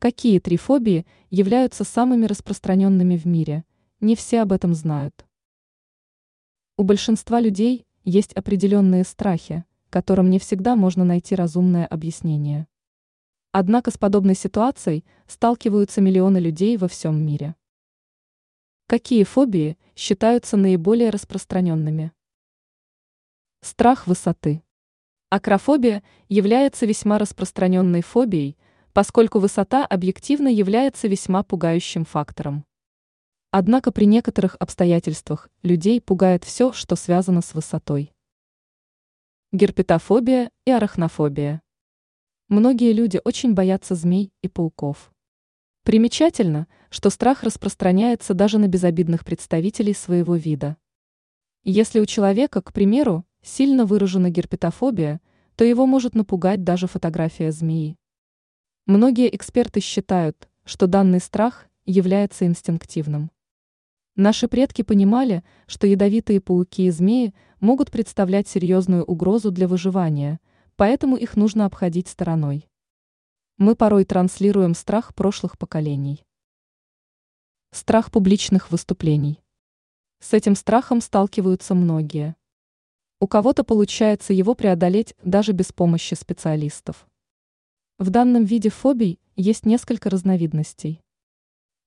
Какие три фобии являются самыми распространенными в мире? Не все об этом знают. У большинства людей есть определенные страхи, которым не всегда можно найти разумное объяснение. Однако с подобной ситуацией сталкиваются миллионы людей во всем мире. Какие фобии считаются наиболее распространенными? Страх высоты. Акрофобия является весьма распространенной фобией, поскольку высота объективно является весьма пугающим фактором. Однако при некоторых обстоятельствах людей пугает все, что связано с высотой. Герпетофобия и арахнофобия. Многие люди очень боятся змей и пауков. Примечательно, что страх распространяется даже на безобидных представителей своего вида. Если у человека, к примеру, сильно выражена герпетофобия, то его может напугать даже фотография змеи. Многие эксперты считают, что данный страх является инстинктивным. Наши предки понимали, что ядовитые пауки и змеи могут представлять серьезную угрозу для выживания, поэтому их нужно обходить стороной. Мы порой транслируем страх прошлых поколений. Страх публичных выступлений. С этим страхом сталкиваются многие. У кого-то получается его преодолеть даже без помощи специалистов. В данном виде фобий есть несколько разновидностей.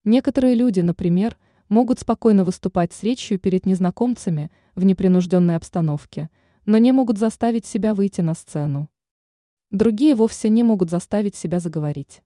Некоторые люди, например, могут спокойно выступать с речью перед незнакомцами в непринужденной обстановке, но не могут заставить себя выйти на сцену. Другие вовсе не могут заставить себя заговорить.